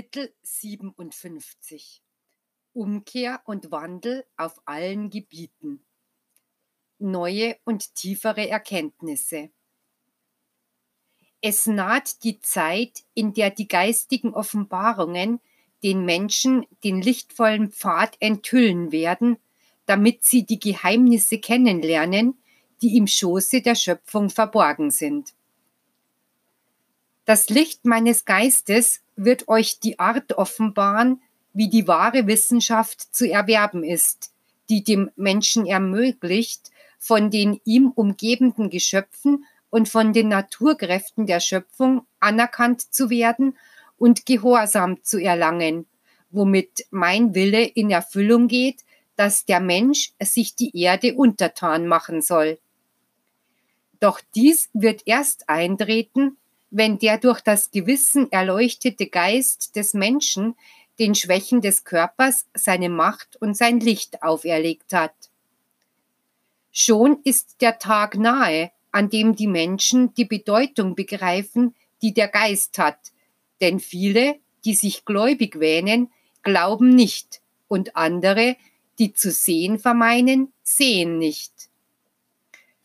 Kapitel 57 Umkehr und Wandel auf allen Gebieten. Neue und tiefere Erkenntnisse. Es naht die Zeit, in der die geistigen Offenbarungen den Menschen den lichtvollen Pfad enthüllen werden, damit sie die Geheimnisse kennenlernen, die im Schoße der Schöpfung verborgen sind. Das Licht meines Geistes wird euch die Art offenbaren, wie die wahre Wissenschaft zu erwerben ist, die dem Menschen ermöglicht, von den ihm umgebenden Geschöpfen und von den Naturkräften der Schöpfung anerkannt zu werden und Gehorsam zu erlangen, womit mein Wille in Erfüllung geht, dass der Mensch sich die Erde untertan machen soll. Doch dies wird erst eintreten, wenn der durch das Gewissen erleuchtete Geist des Menschen den Schwächen des Körpers seine Macht und sein Licht auferlegt hat. Schon ist der Tag nahe, an dem die Menschen die Bedeutung begreifen, die der Geist hat, denn viele, die sich gläubig wähnen, glauben nicht, und andere, die zu sehen vermeinen, sehen nicht.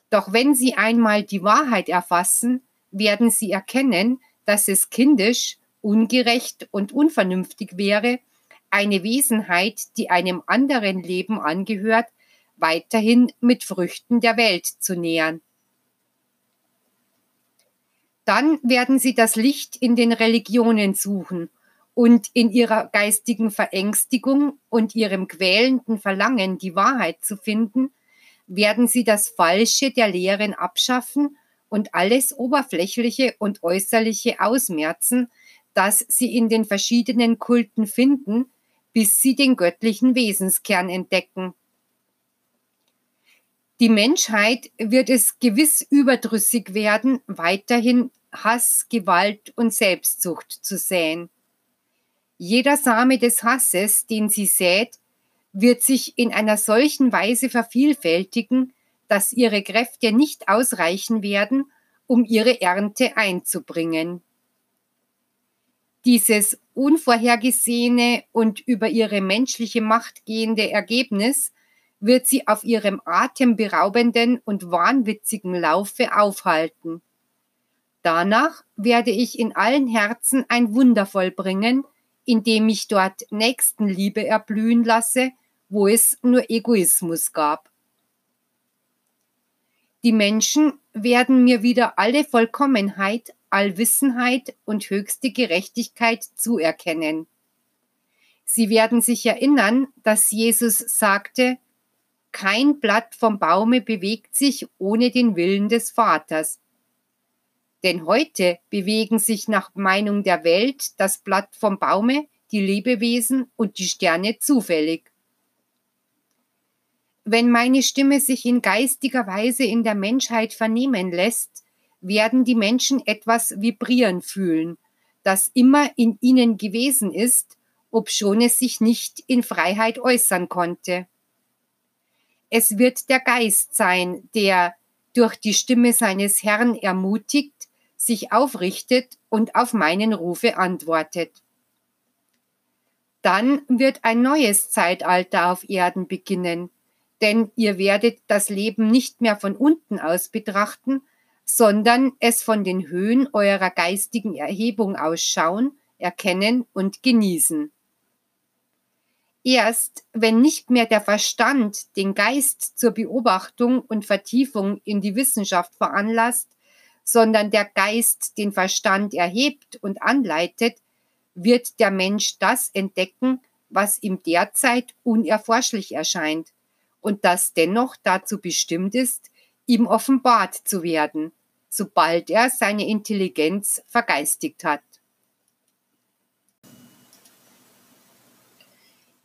Doch wenn sie einmal die Wahrheit erfassen, werden sie erkennen, dass es kindisch, ungerecht und unvernünftig wäre, eine Wesenheit, die einem anderen Leben angehört, weiterhin mit Früchten der Welt zu nähern. Dann werden sie das Licht in den Religionen suchen und in ihrer geistigen Verängstigung und ihrem quälenden Verlangen, die Wahrheit zu finden, werden sie das Falsche der Lehren abschaffen und alles Oberflächliche und Äußerliche ausmerzen, das sie in den verschiedenen Kulten finden, bis sie den göttlichen Wesenskern entdecken. Die Menschheit wird es gewiss überdrüssig werden, weiterhin Hass, Gewalt und Selbstsucht zu säen. Jeder Same des Hasses, den sie sät, wird sich in einer solchen Weise vervielfältigen, dass ihre Kräfte nicht ausreichen werden, um ihre Ernte einzubringen. Dieses unvorhergesehene und über ihre menschliche Macht gehende Ergebnis wird sie auf ihrem atemberaubenden und wahnwitzigen Laufe aufhalten. Danach werde ich in allen Herzen ein Wunder vollbringen, indem ich dort Nächstenliebe erblühen lasse, wo es nur Egoismus gab. Die Menschen werden mir wieder alle Vollkommenheit, Allwissenheit und höchste Gerechtigkeit zuerkennen. Sie werden sich erinnern, dass Jesus sagte, kein Blatt vom Baume bewegt sich ohne den Willen des Vaters. Denn heute bewegen sich nach Meinung der Welt das Blatt vom Baume, die Lebewesen und die Sterne zufällig. Wenn meine Stimme sich in geistiger Weise in der Menschheit vernehmen lässt, werden die Menschen etwas vibrieren fühlen, das immer in ihnen gewesen ist, obschon es sich nicht in Freiheit äußern konnte. Es wird der Geist sein, der durch die Stimme seines Herrn ermutigt, sich aufrichtet und auf meinen Rufe antwortet. Dann wird ein neues Zeitalter auf Erden beginnen, denn ihr werdet das Leben nicht mehr von unten aus betrachten, sondern es von den Höhen eurer geistigen Erhebung ausschauen, erkennen und genießen. Erst wenn nicht mehr der Verstand den Geist zur Beobachtung und Vertiefung in die Wissenschaft veranlasst, sondern der Geist den Verstand erhebt und anleitet, wird der Mensch das entdecken, was ihm derzeit unerforschlich erscheint und das dennoch dazu bestimmt ist, ihm offenbart zu werden, sobald er seine Intelligenz vergeistigt hat.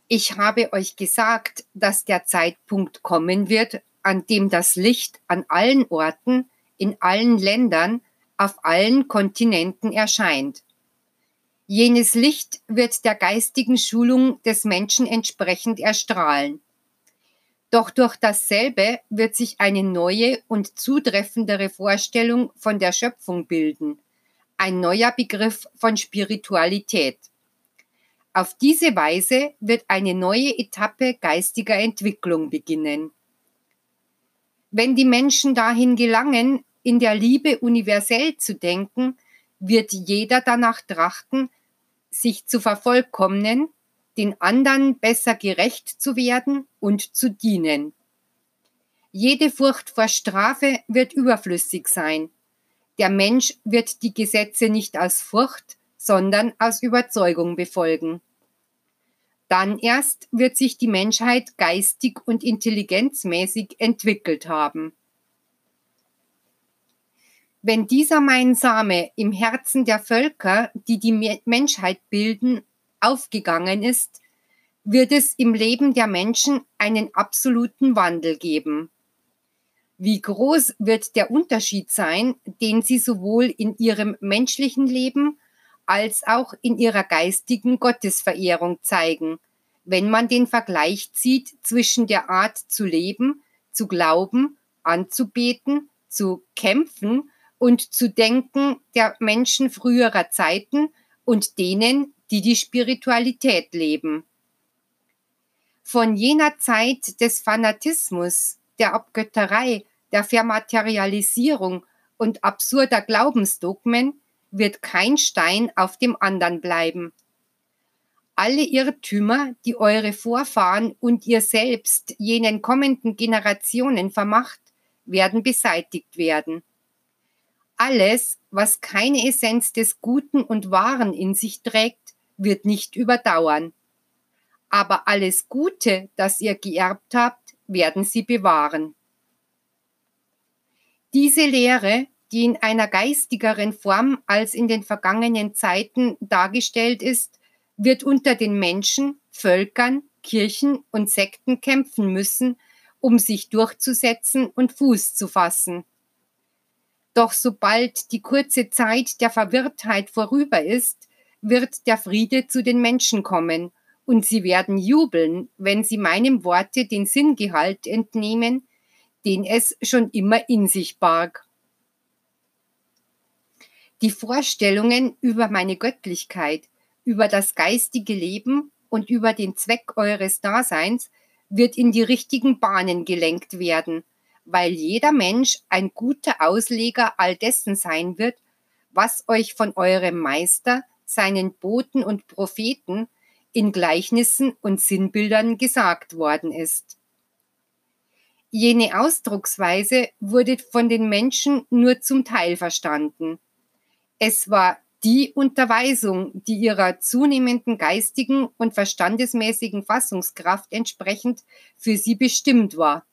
Ich habe euch gesagt, dass der Zeitpunkt kommen wird, an dem das Licht an allen Orten, in allen Ländern, auf allen Kontinenten erscheint. Jenes Licht wird der geistigen Schulung des Menschen entsprechend erstrahlen. Doch durch dasselbe wird sich eine neue und zutreffendere Vorstellung von der Schöpfung bilden, ein neuer Begriff von Spiritualität. Auf diese Weise wird eine neue Etappe geistiger Entwicklung beginnen. Wenn die Menschen dahin gelangen, in der Liebe universell zu denken, wird jeder danach trachten, sich zu vervollkommnen, den anderen besser gerecht zu werden und zu dienen. Jede Furcht vor Strafe wird überflüssig sein. Der Mensch wird die Gesetze nicht aus Furcht, sondern aus Überzeugung befolgen. Dann erst wird sich die Menschheit geistig und intelligenzmäßig entwickelt haben. Wenn dieser mein Same im Herzen der Völker, die die Menschheit bilden, aufgegangen ist, wird es im Leben der Menschen einen absoluten Wandel geben. Wie groß wird der Unterschied sein, den sie sowohl in ihrem menschlichen Leben als auch in ihrer geistigen Gottesverehrung zeigen, wenn man den Vergleich zieht zwischen der Art zu leben, zu glauben, anzubeten, zu kämpfen und zu denken der Menschen früherer Zeiten und denen, die die Spiritualität leben. Von jener Zeit des Fanatismus, der Abgötterei, der Vermaterialisierung und absurder Glaubensdogmen wird kein Stein auf dem anderen bleiben. Alle Irrtümer, die eure Vorfahren und ihr selbst jenen kommenden Generationen vermacht, werden beseitigt werden. Alles, was keine Essenz des Guten und Wahren in sich trägt, wird nicht überdauern. Aber alles Gute, das ihr geerbt habt, werden sie bewahren. Diese Lehre, die in einer geistigeren Form als in den vergangenen Zeiten dargestellt ist, wird unter den Menschen, Völkern, Kirchen und Sekten kämpfen müssen, um sich durchzusetzen und Fuß zu fassen. Doch sobald die kurze Zeit der Verwirrtheit vorüber ist, wird der Friede zu den Menschen kommen, und sie werden jubeln, wenn sie meinem Worte den Sinngehalt entnehmen, den es schon immer in sich barg. Die Vorstellungen über meine Göttlichkeit, über das geistige Leben und über den Zweck eures Daseins wird in die richtigen Bahnen gelenkt werden, weil jeder Mensch ein guter Ausleger all dessen sein wird, was euch von eurem Meister, seinen Boten und Propheten in Gleichnissen und Sinnbildern gesagt worden ist. Jene Ausdrucksweise wurde von den Menschen nur zum Teil verstanden. Es war die Unterweisung, die ihrer zunehmenden geistigen und verstandesmäßigen Fassungskraft entsprechend für sie bestimmt war.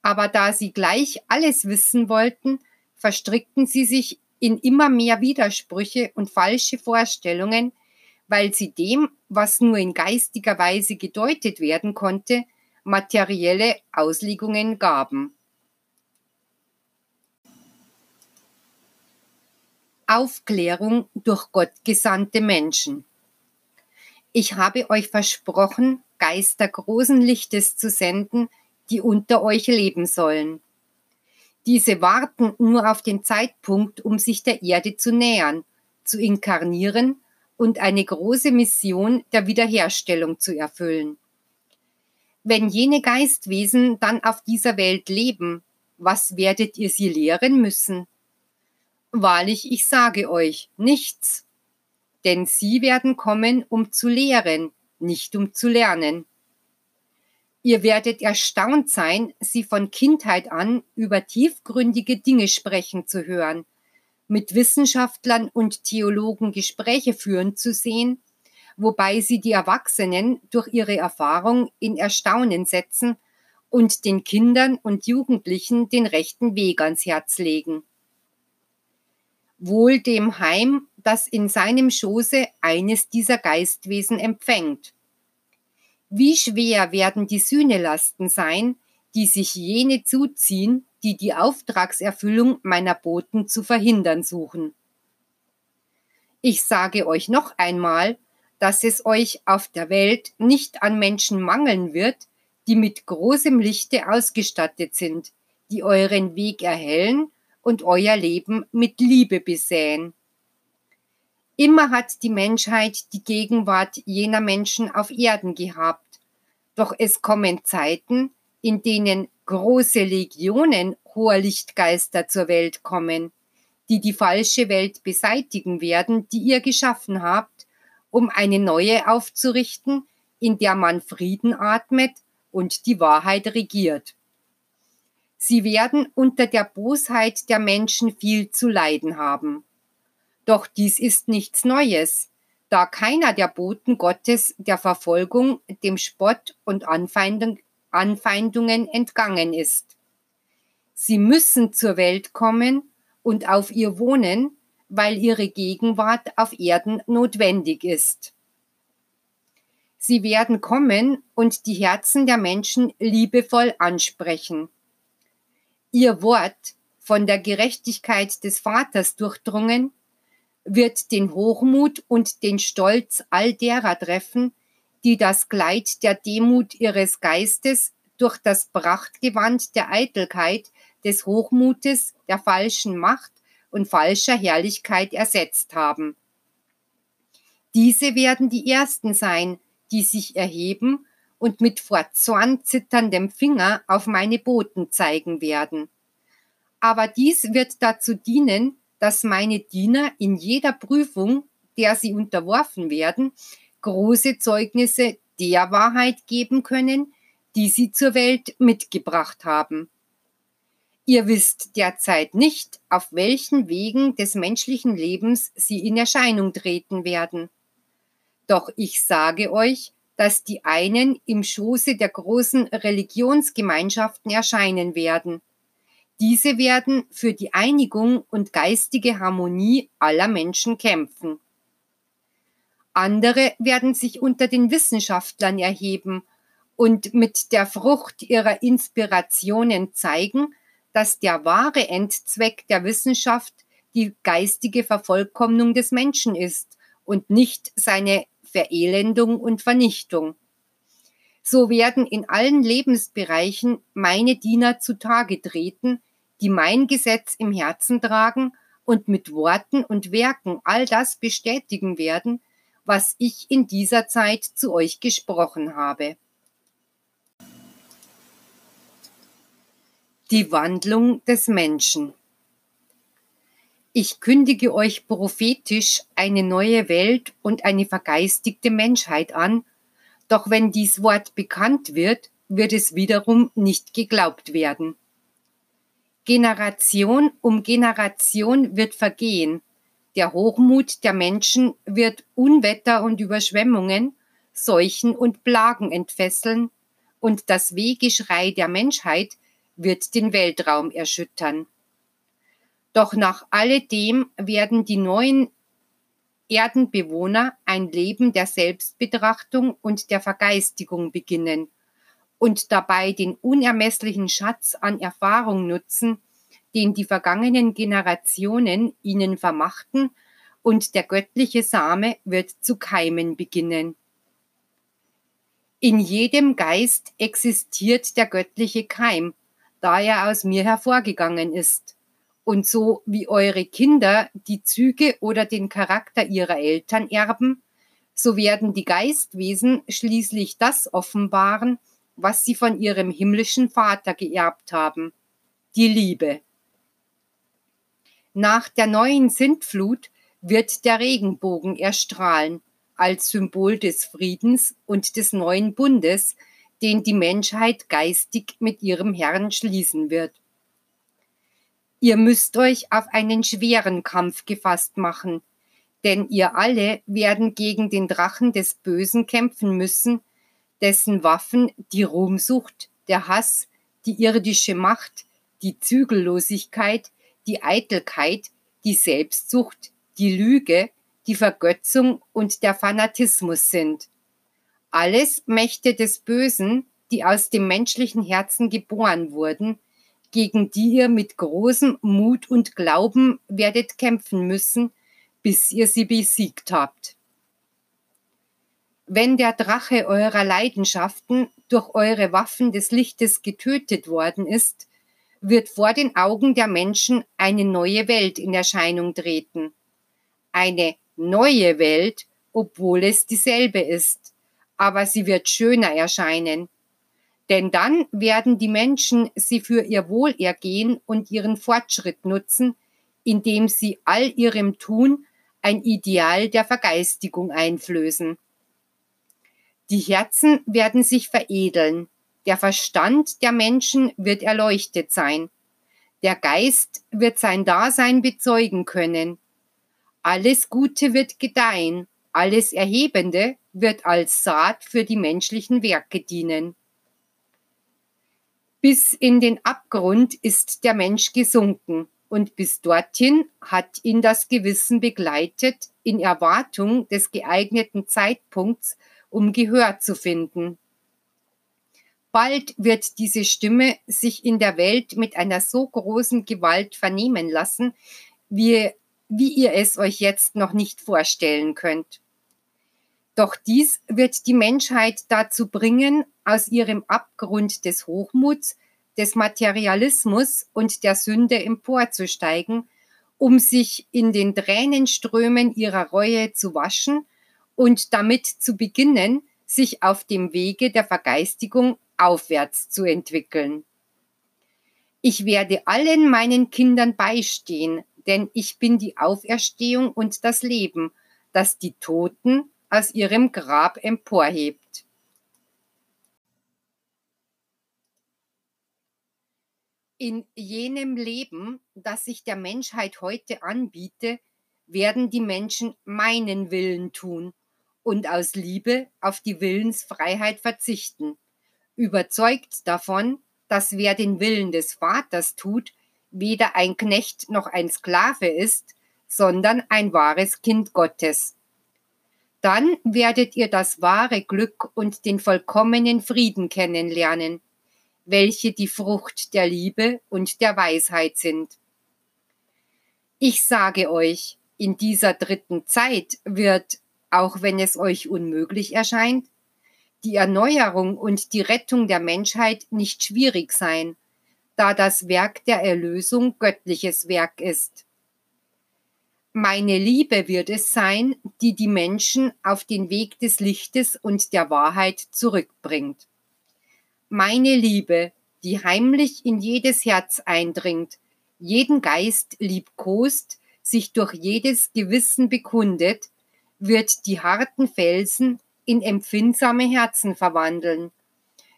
Aber da sie gleich alles wissen wollten, verstrickten sie sich in immer mehr Widersprüche und falsche Vorstellungen, weil sie dem, was nur in geistiger Weise gedeutet werden konnte, materielle Auslegungen gaben. Aufklärung durch Gott gesandte Menschen. Ich habe euch versprochen, Geister großen Lichtes zu senden, die unter euch leben sollen. Diese warten nur auf den Zeitpunkt, um sich der Erde zu nähern, zu inkarnieren und eine große Mission der Wiederherstellung zu erfüllen. Wenn jene Geistwesen dann auf dieser Welt leben, was werdet ihr sie lehren müssen? Wahrlich, ich sage euch, nichts. Denn sie werden kommen, um zu lehren, nicht um zu lernen. Ihr werdet erstaunt sein, sie von Kindheit an über tiefgründige Dinge sprechen zu hören, mit Wissenschaftlern und Theologen Gespräche führen zu sehen, wobei sie die Erwachsenen durch ihre Erfahrung in Erstaunen setzen und den Kindern und Jugendlichen den rechten Weg ans Herz legen. Wohl dem Heim, das in seinem Schoße eines dieser Geistwesen empfängt. Wie schwer werden die Sühnelasten sein, die sich jene zuziehen, die die Auftragserfüllung meiner Boten zu verhindern suchen. Ich sage euch noch einmal, dass es euch auf der Welt nicht an Menschen mangeln wird, die mit großem Lichte ausgestattet sind, die euren Weg erhellen und euer Leben mit Liebe besäen. Immer hat die Menschheit die Gegenwart jener Menschen auf Erden gehabt. Doch es kommen Zeiten, in denen große Legionen hoher Lichtgeister zur Welt kommen, die die falsche Welt beseitigen werden, die ihr geschaffen habt, um eine neue aufzurichten, in der man Frieden atmet und die Wahrheit regiert. Sie werden unter der Bosheit der Menschen viel zu leiden haben. Doch dies ist nichts Neues, da keiner der Boten Gottes der Verfolgung, dem Spott und Anfeindung, Anfeindungen entgangen ist. Sie müssen zur Welt kommen und auf ihr wohnen, weil ihre Gegenwart auf Erden notwendig ist. Sie werden kommen und die Herzen der Menschen liebevoll ansprechen. Ihr Wort, von der Gerechtigkeit des Vaters durchdrungen, wird den Hochmut und den Stolz all derer treffen, die das Kleid der Demut ihres Geistes durch das Prachtgewand der Eitelkeit, des Hochmutes, der falschen Macht und falscher Herrlichkeit ersetzt haben. Diese werden die Ersten sein, die sich erheben und mit vor Zorn zitterndem Finger auf meine Boten zeigen werden. Aber dies wird dazu dienen, dass meine Diener in jeder Prüfung, der sie unterworfen werden, große Zeugnisse der Wahrheit geben können, die sie zur Welt mitgebracht haben. Ihr wisst derzeit nicht, auf welchen Wegen des menschlichen Lebens sie in Erscheinung treten werden. Doch ich sage euch, dass die einen im Schoße der großen Religionsgemeinschaften erscheinen werden. Diese werden für die Einigung und geistige Harmonie aller Menschen kämpfen. Andere werden sich unter den Wissenschaftlern erheben und mit der Frucht ihrer Inspirationen zeigen, dass der wahre Endzweck der Wissenschaft die geistige Vervollkommnung des Menschen ist und nicht seine Verelendung und Vernichtung. So werden in allen Lebensbereichen meine Diener zutage treten, die mein Gesetz im Herzen tragen und mit Worten und Werken all das bestätigen werden, was ich in dieser Zeit zu euch gesprochen habe. Die Wandlung des Menschen. Ich kündige euch prophetisch eine neue Welt und eine vergeistigte Menschheit an, doch wenn dies Wort bekannt wird, wird es wiederum nicht geglaubt werden. Generation um Generation wird vergehen, der Hochmut der Menschen wird Unwetter und Überschwemmungen, Seuchen und Plagen entfesseln, und das Wehgeschrei der Menschheit wird den Weltraum erschüttern. Doch nach alledem werden die neuen Erdenbewohner ein Leben der Selbstbetrachtung und der Vergeistigung beginnen und dabei den unermesslichen Schatz an Erfahrung nutzen, den die vergangenen Generationen ihnen vermachten, und der göttliche Same wird zu keimen beginnen. In jedem Geist existiert der göttliche Keim, da er aus mir hervorgegangen ist und so wie eure Kinder die Züge oder den Charakter ihrer Eltern erben, so werden die Geistwesen schließlich das offenbaren, was sie von ihrem himmlischen Vater geerbt haben, die Liebe. Nach der neuen Sintflut wird der Regenbogen erstrahlen als Symbol des Friedens und des neuen Bundes, den die Menschheit geistig mit ihrem Herrn schließen wird. Ihr müsst euch auf einen schweren Kampf gefasst machen, denn ihr alle werden gegen den Drachen des Bösen kämpfen müssen, dessen Waffen die Ruhmsucht, der Hass, die irdische Macht, die Zügellosigkeit, die Eitelkeit, die Selbstsucht, die Lüge, die Vergötzung und der Fanatismus sind. Alles Mächte des Bösen, die aus dem menschlichen Herzen geboren wurden, gegen die ihr mit großem Mut und Glauben werdet kämpfen müssen, bis ihr sie besiegt habt. Wenn der Drache eurer Leidenschaften durch eure Waffen des Lichtes getötet worden ist, wird vor den Augen der Menschen eine neue Welt in Erscheinung treten. Eine neue Welt, obwohl es dieselbe ist, aber sie wird schöner erscheinen. Denn dann werden die Menschen sie für ihr Wohlergehen und ihren Fortschritt nutzen, indem sie all ihrem Tun ein Ideal der Vergeistigung einflößen. Die Herzen werden sich veredeln, der Verstand der Menschen wird erleuchtet sein, der Geist wird sein Dasein bezeugen können, alles Gute wird gedeihen, alles Erhebende wird als Saat für die menschlichen Werke dienen. Bis in den Abgrund ist der Mensch gesunken, und bis dorthin hat ihn das Gewissen begleitet in Erwartung des geeigneten Zeitpunkts, um Gehör zu finden. Bald wird diese Stimme sich in der Welt mit einer so großen Gewalt vernehmen lassen, wie, wie ihr es euch jetzt noch nicht vorstellen könnt. Doch dies wird die Menschheit dazu bringen, aus ihrem Abgrund des Hochmuts des Materialismus und der Sünde emporzusteigen, um sich in den Tränenströmen ihrer Reue zu waschen und damit zu beginnen, sich auf dem Wege der Vergeistigung aufwärts zu entwickeln. Ich werde allen meinen Kindern beistehen, denn ich bin die Auferstehung und das Leben, das die Toten aus ihrem Grab emporhebt. In jenem Leben, das sich der Menschheit heute anbiete, werden die Menschen meinen Willen tun und aus Liebe auf die Willensfreiheit verzichten, überzeugt davon, dass wer den Willen des Vaters tut, weder ein Knecht noch ein Sklave ist, sondern ein wahres Kind Gottes. Dann werdet ihr das wahre Glück und den vollkommenen Frieden kennenlernen, welche die Frucht der Liebe und der Weisheit sind. Ich sage euch, in dieser dritten Zeit wird, auch wenn es euch unmöglich erscheint, die Erneuerung und die Rettung der Menschheit nicht schwierig sein, da das Werk der Erlösung göttliches Werk ist. Meine Liebe wird es sein, die die Menschen auf den Weg des Lichtes und der Wahrheit zurückbringt meine Liebe, die heimlich in jedes Herz eindringt, jeden Geist liebkost, sich durch jedes Gewissen bekundet, wird die harten Felsen in empfindsame Herzen verwandeln,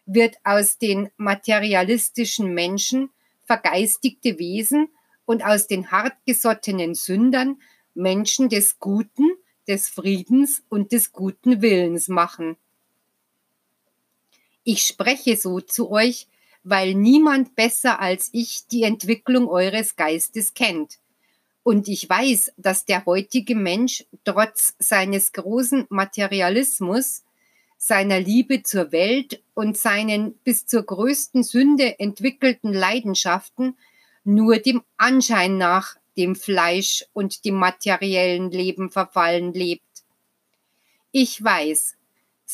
wird aus den materialistischen Menschen vergeistigte Wesen und aus den hartgesottenen Sündern Menschen des Guten, des Friedens und des guten Willens machen. Ich spreche so zu euch, weil niemand besser als ich die Entwicklung eures Geistes kennt. Und ich weiß, dass der heutige Mensch trotz seines großen Materialismus, seiner Liebe zur Welt und seinen bis zur größten Sünde entwickelten Leidenschaften nur dem Anschein nach dem Fleisch und dem materiellen Leben verfallen lebt. Ich weiß,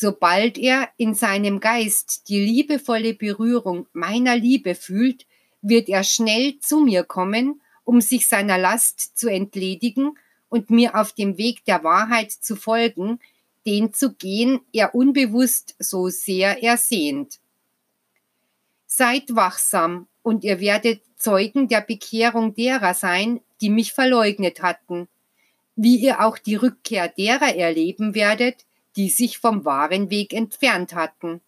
Sobald er in seinem Geist die liebevolle Berührung meiner Liebe fühlt, wird er schnell zu mir kommen, um sich seiner Last zu entledigen und mir auf dem Weg der Wahrheit zu folgen, den zu gehen er unbewusst so sehr ersehnt. Seid wachsam und ihr werdet Zeugen der Bekehrung derer sein, die mich verleugnet hatten, wie ihr auch die Rückkehr derer erleben werdet, die sich vom wahren Weg entfernt hatten.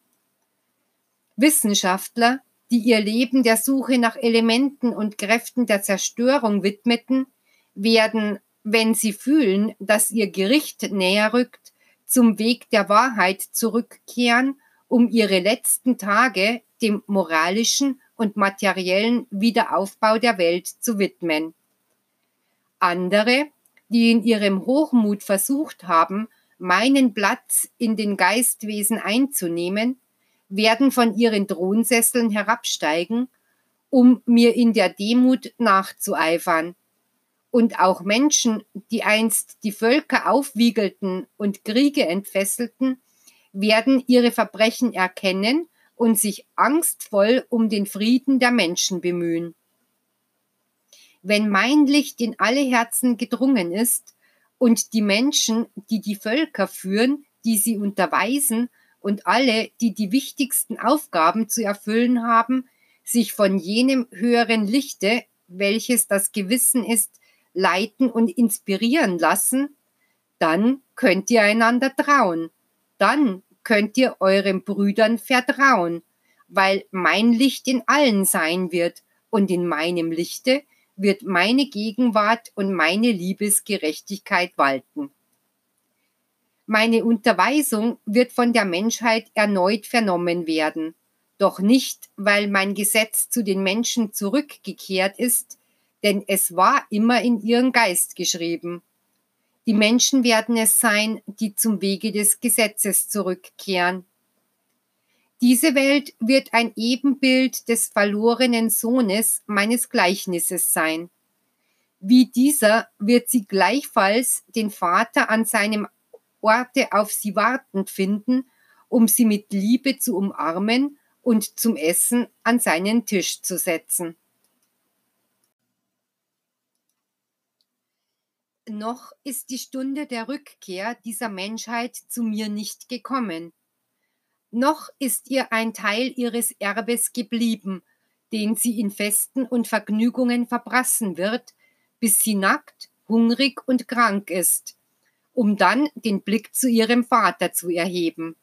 Wissenschaftler, die ihr Leben der Suche nach Elementen und Kräften der Zerstörung widmeten, werden, wenn sie fühlen, dass ihr Gericht näher rückt, zum Weg der Wahrheit zurückkehren, um ihre letzten Tage dem moralischen und materiellen Wiederaufbau der Welt zu widmen. Andere, die in ihrem Hochmut versucht haben, meinen Platz in den Geistwesen einzunehmen, werden von ihren Thronsesseln herabsteigen, um mir in der Demut nachzueifern. Und auch Menschen, die einst die Völker aufwiegelten und Kriege entfesselten, werden ihre Verbrechen erkennen und sich angstvoll um den Frieden der Menschen bemühen. Wenn mein Licht in alle Herzen gedrungen ist, und die Menschen, die die Völker führen, die sie unterweisen und alle, die die wichtigsten Aufgaben zu erfüllen haben, sich von jenem höheren Lichte, welches das Gewissen ist, leiten und inspirieren lassen, dann könnt ihr einander trauen. Dann könnt ihr euren Brüdern vertrauen, weil mein Licht in allen sein wird und in meinem Lichte wird meine Gegenwart und meine Liebesgerechtigkeit walten. Meine Unterweisung wird von der Menschheit erneut vernommen werden, doch nicht, weil mein Gesetz zu den Menschen zurückgekehrt ist, denn es war immer in ihren Geist geschrieben. Die Menschen werden es sein, die zum Wege des Gesetzes zurückkehren. Diese Welt wird ein Ebenbild des verlorenen Sohnes meines Gleichnisses sein. Wie dieser wird sie gleichfalls den Vater an seinem Orte auf sie wartend finden, um sie mit Liebe zu umarmen und zum Essen an seinen Tisch zu setzen. Noch ist die Stunde der Rückkehr dieser Menschheit zu mir nicht gekommen. Noch ist ihr ein Teil ihres Erbes geblieben, den sie in Festen und Vergnügungen verbrassen wird, bis sie nackt, hungrig und krank ist um dann den Blick zu ihrem Vater zu erheben.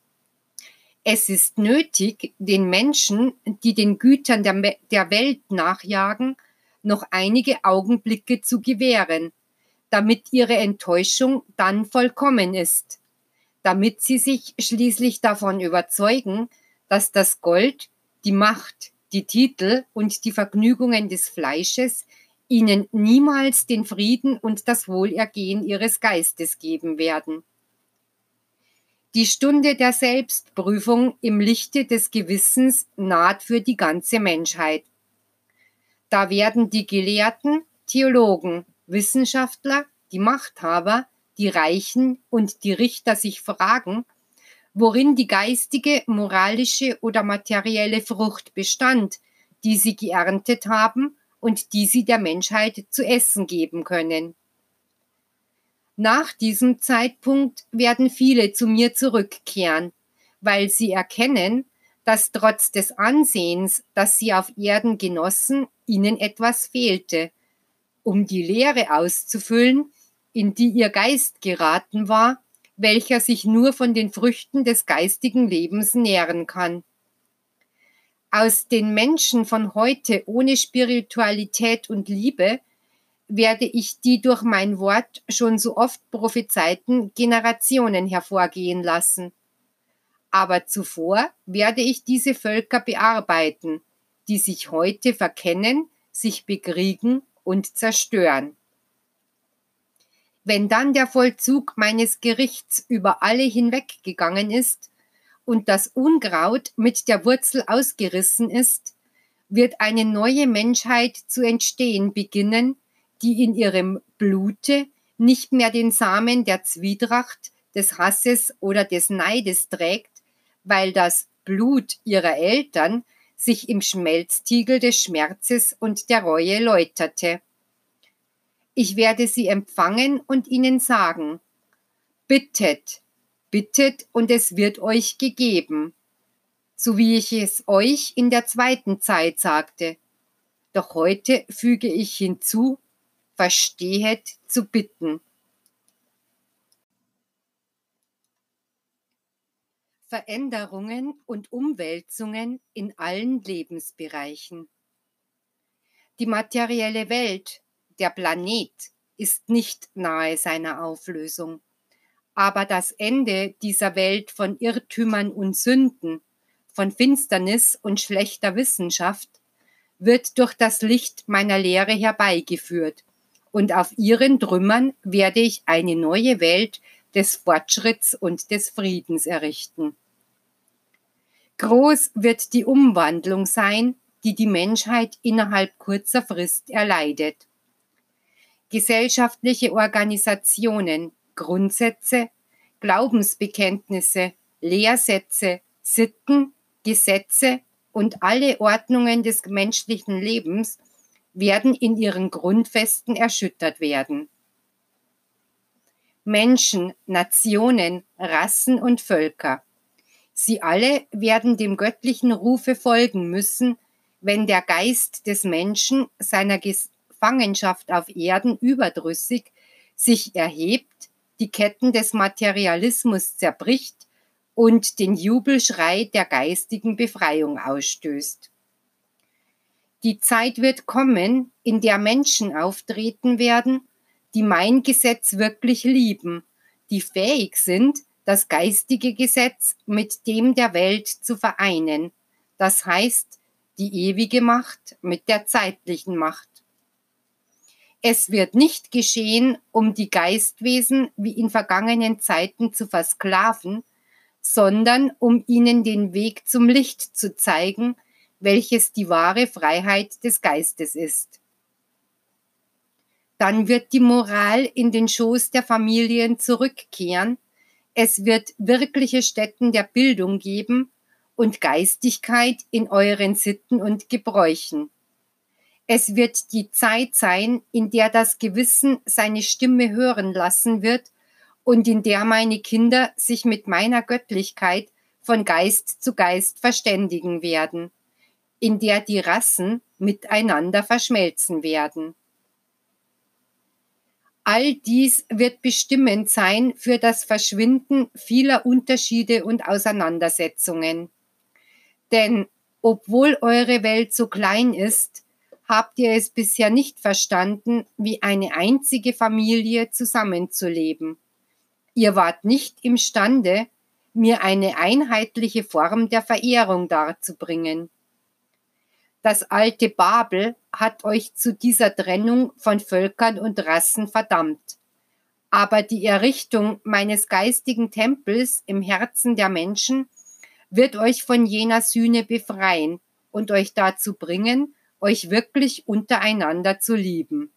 Es ist nötig, den Menschen, die den Gütern der, der Welt nachjagen, noch einige Augenblicke zu gewähren, damit ihre Enttäuschung dann vollkommen ist, damit sie sich schließlich davon überzeugen, dass das Gold, die Macht, die Titel und die Vergnügungen des Fleisches ihnen niemals den Frieden und das Wohlergehen ihres Geistes geben werden. Die Stunde der Selbstprüfung im Lichte des Gewissens naht für die ganze Menschheit. Da werden die Gelehrten, Theologen, Wissenschaftler, die Machthaber, die Reichen und die Richter sich fragen, worin die geistige, moralische oder materielle Frucht bestand, die sie geerntet haben und die sie der Menschheit zu essen geben können. Nach diesem Zeitpunkt werden viele zu mir zurückkehren, weil sie erkennen, dass trotz des Ansehens, das sie auf Erden genossen, ihnen etwas fehlte, um die Leere auszufüllen, in die ihr Geist geraten war, welcher sich nur von den Früchten des geistigen Lebens nähren kann aus den Menschen von heute ohne Spiritualität und Liebe werde ich die durch mein Wort schon so oft prophezeiten Generationen hervorgehen lassen. Aber zuvor werde ich diese Völker bearbeiten, die sich heute verkennen, sich bekriegen und zerstören. Wenn dann der Vollzug meines Gerichts über alle hinweggegangen ist, und das Unkraut mit der Wurzel ausgerissen ist, wird eine neue Menschheit zu entstehen beginnen, die in ihrem Blute nicht mehr den Samen der Zwietracht, des Hasses oder des Neides trägt, weil das Blut ihrer Eltern sich im Schmelztiegel des Schmerzes und der Reue läuterte. Ich werde sie empfangen und ihnen sagen, bittet, bittet und es wird euch gegeben, so wie ich es euch in der zweiten Zeit sagte. Doch heute füge ich hinzu, verstehet zu bitten. Veränderungen und Umwälzungen in allen Lebensbereichen. Die materielle Welt, der Planet, ist nicht nahe seiner Auflösung. Aber das Ende dieser Welt von Irrtümern und Sünden, von Finsternis und schlechter Wissenschaft, wird durch das Licht meiner Lehre herbeigeführt, und auf ihren Trümmern werde ich eine neue Welt des Fortschritts und des Friedens errichten. Groß wird die Umwandlung sein, die die Menschheit innerhalb kurzer Frist erleidet. Gesellschaftliche Organisationen, Grundsätze, Glaubensbekenntnisse, Lehrsätze, Sitten, Gesetze und alle Ordnungen des menschlichen Lebens werden in ihren Grundfesten erschüttert werden. Menschen, Nationen, Rassen und Völker. Sie alle werden dem göttlichen Rufe folgen müssen, wenn der Geist des Menschen seiner Gefangenschaft auf Erden überdrüssig sich erhebt, die Ketten des Materialismus zerbricht und den Jubelschrei der geistigen Befreiung ausstößt. Die Zeit wird kommen, in der Menschen auftreten werden, die mein Gesetz wirklich lieben, die fähig sind, das geistige Gesetz mit dem der Welt zu vereinen, das heißt die ewige Macht mit der zeitlichen Macht. Es wird nicht geschehen, um die Geistwesen wie in vergangenen Zeiten zu versklaven, sondern um ihnen den Weg zum Licht zu zeigen, welches die wahre Freiheit des Geistes ist. Dann wird die Moral in den Schoß der Familien zurückkehren, es wird wirkliche Stätten der Bildung geben und Geistigkeit in euren Sitten und Gebräuchen. Es wird die Zeit sein, in der das Gewissen seine Stimme hören lassen wird und in der meine Kinder sich mit meiner Göttlichkeit von Geist zu Geist verständigen werden, in der die Rassen miteinander verschmelzen werden. All dies wird bestimmend sein für das Verschwinden vieler Unterschiede und Auseinandersetzungen. Denn obwohl eure Welt so klein ist, habt ihr es bisher nicht verstanden, wie eine einzige Familie zusammenzuleben. Ihr wart nicht imstande, mir eine einheitliche Form der Verehrung darzubringen. Das alte Babel hat euch zu dieser Trennung von Völkern und Rassen verdammt. Aber die Errichtung meines geistigen Tempels im Herzen der Menschen wird euch von jener Sühne befreien und euch dazu bringen, euch wirklich untereinander zu lieben.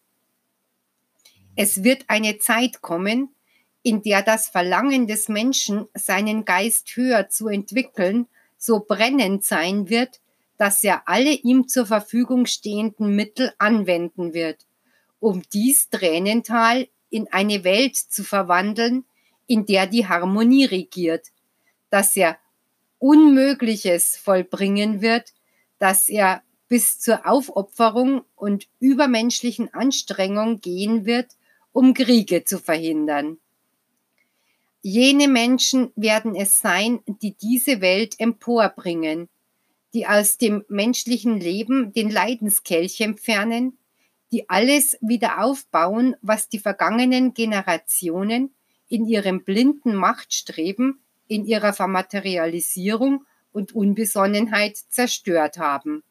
Es wird eine Zeit kommen, in der das Verlangen des Menschen, seinen Geist höher zu entwickeln, so brennend sein wird, dass er alle ihm zur Verfügung stehenden Mittel anwenden wird, um dies Tränental in eine Welt zu verwandeln, in der die Harmonie regiert, dass er Unmögliches vollbringen wird, dass er bis zur Aufopferung und übermenschlichen Anstrengung gehen wird, um Kriege zu verhindern. Jene Menschen werden es sein, die diese Welt emporbringen, die aus dem menschlichen Leben den Leidenskelch entfernen, die alles wieder aufbauen, was die vergangenen Generationen in ihrem blinden Machtstreben, in ihrer Vermaterialisierung und Unbesonnenheit zerstört haben.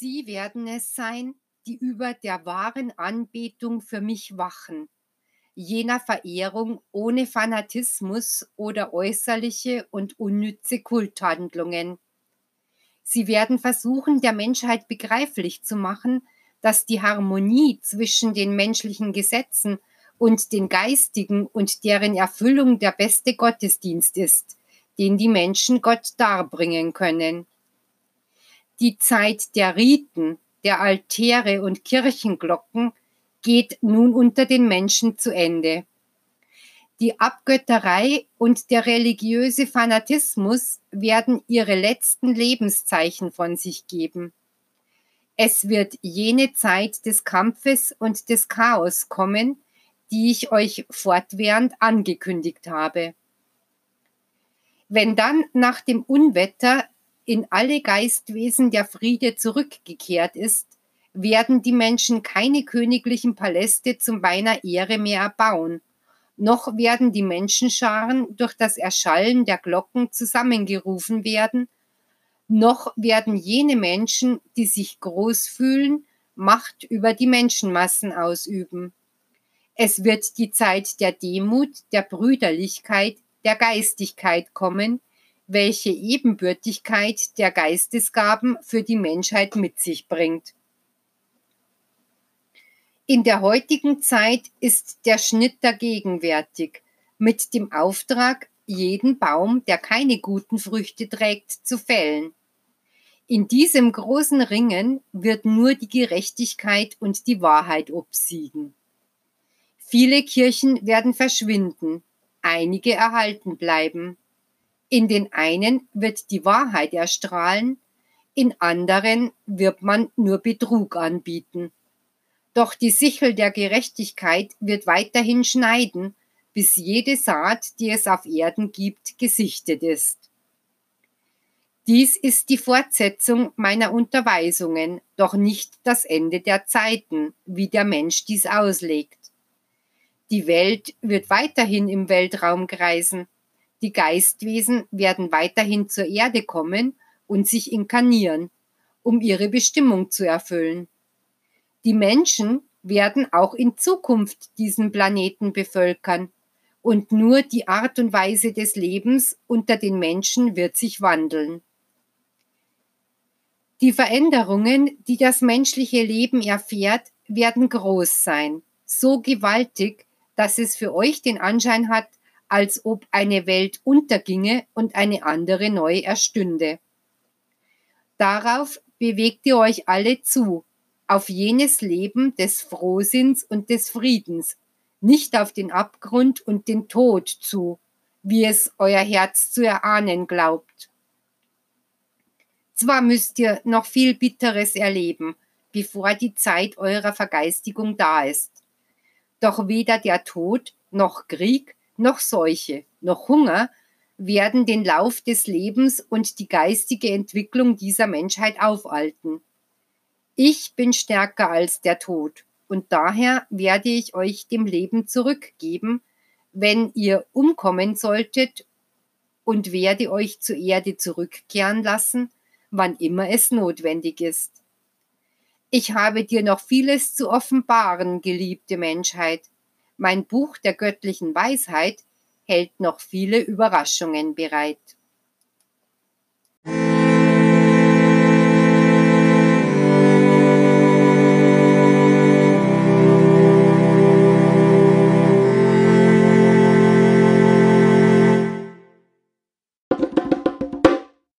Sie werden es sein, die über der wahren Anbetung für mich wachen, jener Verehrung ohne Fanatismus oder äußerliche und unnütze Kulthandlungen. Sie werden versuchen, der Menschheit begreiflich zu machen, dass die Harmonie zwischen den menschlichen Gesetzen und den geistigen und deren Erfüllung der beste Gottesdienst ist, den die Menschen Gott darbringen können. Die Zeit der Riten, der Altäre und Kirchenglocken geht nun unter den Menschen zu Ende. Die Abgötterei und der religiöse Fanatismus werden ihre letzten Lebenszeichen von sich geben. Es wird jene Zeit des Kampfes und des Chaos kommen, die ich euch fortwährend angekündigt habe. Wenn dann nach dem Unwetter in alle Geistwesen der Friede zurückgekehrt ist, werden die Menschen keine königlichen Paläste zu meiner Ehre mehr erbauen, noch werden die Menschenscharen durch das Erschallen der Glocken zusammengerufen werden, noch werden jene Menschen, die sich groß fühlen, Macht über die Menschenmassen ausüben. Es wird die Zeit der Demut, der Brüderlichkeit, der Geistigkeit kommen, welche Ebenbürtigkeit der Geistesgaben für die Menschheit mit sich bringt. In der heutigen Zeit ist der Schnitt gegenwärtig, mit dem Auftrag, jeden Baum, der keine guten Früchte trägt, zu fällen. In diesem großen Ringen wird nur die Gerechtigkeit und die Wahrheit obsiegen. Viele Kirchen werden verschwinden, einige erhalten bleiben. In den einen wird die Wahrheit erstrahlen, in anderen wird man nur Betrug anbieten. Doch die Sichel der Gerechtigkeit wird weiterhin schneiden, bis jede Saat, die es auf Erden gibt, gesichtet ist. Dies ist die Fortsetzung meiner Unterweisungen, doch nicht das Ende der Zeiten, wie der Mensch dies auslegt. Die Welt wird weiterhin im Weltraum kreisen, die Geistwesen werden weiterhin zur Erde kommen und sich inkarnieren, um ihre Bestimmung zu erfüllen. Die Menschen werden auch in Zukunft diesen Planeten bevölkern, und nur die Art und Weise des Lebens unter den Menschen wird sich wandeln. Die Veränderungen, die das menschliche Leben erfährt, werden groß sein, so gewaltig, dass es für euch den Anschein hat, als ob eine Welt unterginge und eine andere neu erstünde. Darauf bewegt ihr euch alle zu, auf jenes Leben des Frohsinns und des Friedens, nicht auf den Abgrund und den Tod zu, wie es euer Herz zu erahnen glaubt. Zwar müsst ihr noch viel Bitteres erleben, bevor die Zeit eurer Vergeistigung da ist. Doch weder der Tod, noch Krieg, noch Seuche, noch Hunger werden den Lauf des Lebens und die geistige Entwicklung dieser Menschheit aufhalten. Ich bin stärker als der Tod, und daher werde ich euch dem Leben zurückgeben, wenn ihr umkommen solltet, und werde euch zur Erde zurückkehren lassen, wann immer es notwendig ist. Ich habe dir noch vieles zu offenbaren, geliebte Menschheit. Mein Buch der göttlichen Weisheit hält noch viele Überraschungen bereit.